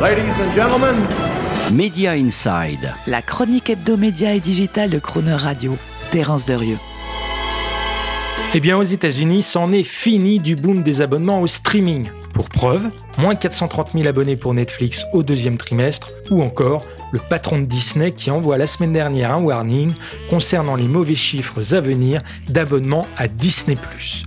Ladies and gentlemen, Media Inside. La chronique hebdomédia et digitale de Croner Radio. Terence Derieux. Eh bien, aux États-Unis, c'en est fini du boom des abonnements au streaming. Pour preuve, moins 430 000 abonnés pour Netflix au deuxième trimestre, ou encore le patron de Disney qui envoie la semaine dernière un warning concernant les mauvais chiffres à venir d'abonnements à Disney ⁇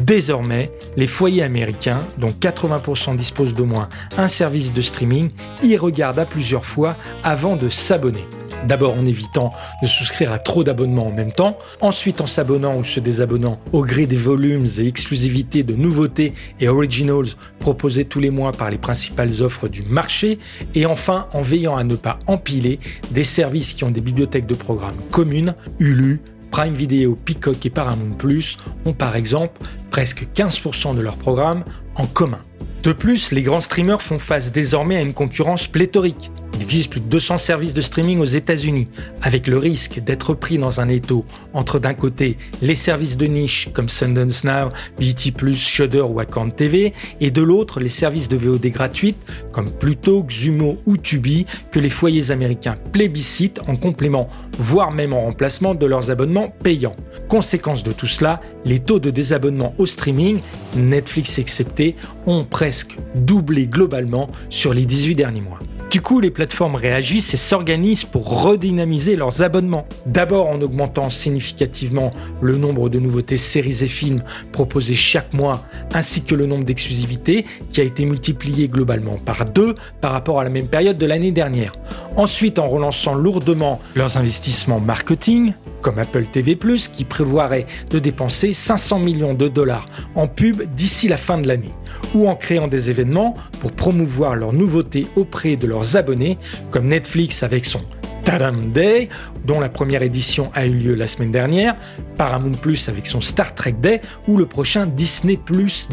Désormais, les foyers américains, dont 80% disposent d'au moins un service de streaming, y regardent à plusieurs fois avant de s'abonner. D'abord en évitant de souscrire à trop d'abonnements en même temps, ensuite en s'abonnant ou se désabonnant au gré des volumes et exclusivités de nouveautés et originals proposés tous les mois par les principales offres du marché, et enfin en veillant à ne pas empiler des services qui ont des bibliothèques de programmes communes, Hulu, Prime Video, Peacock et Paramount Plus ont par exemple presque 15% de leurs programmes en commun. De plus, les grands streamers font face désormais à une concurrence pléthorique. Il existe plus de 200 services de streaming aux États-Unis, avec le risque d'être pris dans un étau entre d'un côté les services de niche comme Sundance Now, BT+, Shudder ou Account TV, et de l'autre les services de VOD gratuites comme Pluto, Xumo ou Tubi que les foyers américains plébiscitent en complément, voire même en remplacement de leurs abonnements payants. Conséquence de tout cela, les taux de désabonnement au streaming, Netflix excepté, ont presque doublé globalement sur les 18 derniers mois. Du coup, les plateformes réagissent et s'organisent pour redynamiser leurs abonnements. D'abord en augmentant significativement le nombre de nouveautés séries et films proposés chaque mois, ainsi que le nombre d'exclusivités qui a été multiplié globalement par deux par rapport à la même période de l'année dernière. Ensuite en relançant lourdement leurs investissements marketing, comme Apple TV ⁇ qui prévoirait de dépenser 500 millions de dollars en pub d'ici la fin de l'année, ou en créant des événements pour promouvoir leurs nouveautés auprès de leurs abonnés, comme Netflix avec son Tadam Day, dont la première édition a eu lieu la semaine dernière, Paramount avec son Star Trek Day ou le prochain Disney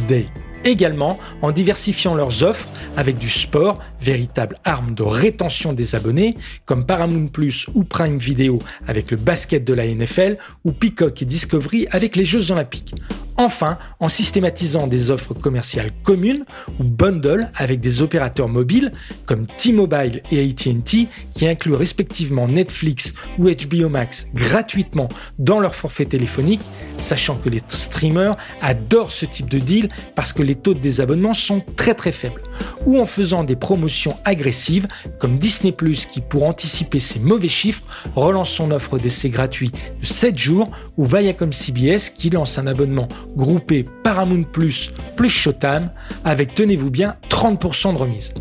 Day également en diversifiant leurs offres avec du sport, véritable arme de rétention des abonnés, comme Paramount Plus ou Prime Video avec le basket de la NFL ou Peacock et Discovery avec les Jeux Olympiques. Enfin, en systématisant des offres commerciales communes ou bundle avec des opérateurs mobiles comme T-Mobile et AT&T qui incluent respectivement Netflix ou HBO Max gratuitement dans leur forfait téléphonique, sachant que les streamers adorent ce type de deal parce que les taux de désabonnement sont très très faibles. Ou en faisant des promotions agressives comme Disney ⁇ qui pour anticiper ses mauvais chiffres relance son offre d'essai gratuit de 7 jours ou Viacom CBS qui lance un abonnement groupé Paramount Plus plus Showtime avec, tenez-vous bien, 30% de remise.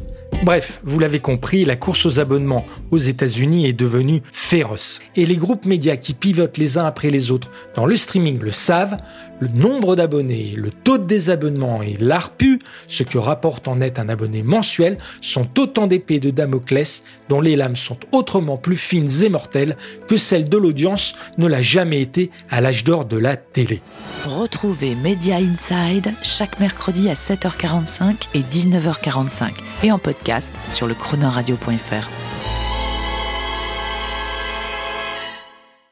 Bref, vous l'avez compris, la course aux abonnements aux États-Unis est devenue féroce. Et les groupes médias qui pivotent les uns après les autres dans le streaming le savent, le nombre d'abonnés, le taux de désabonnement et l'ARPU, ce que rapporte en net un abonné mensuel, sont autant d'épées de Damoclès dont les lames sont autrement plus fines et mortelles que celles de l'audience ne l'a jamais été à l'âge d'or de la télé. Retrouvez Media Inside chaque mercredi à 7h45 et 19h45 et en sur le chronoradio.fr.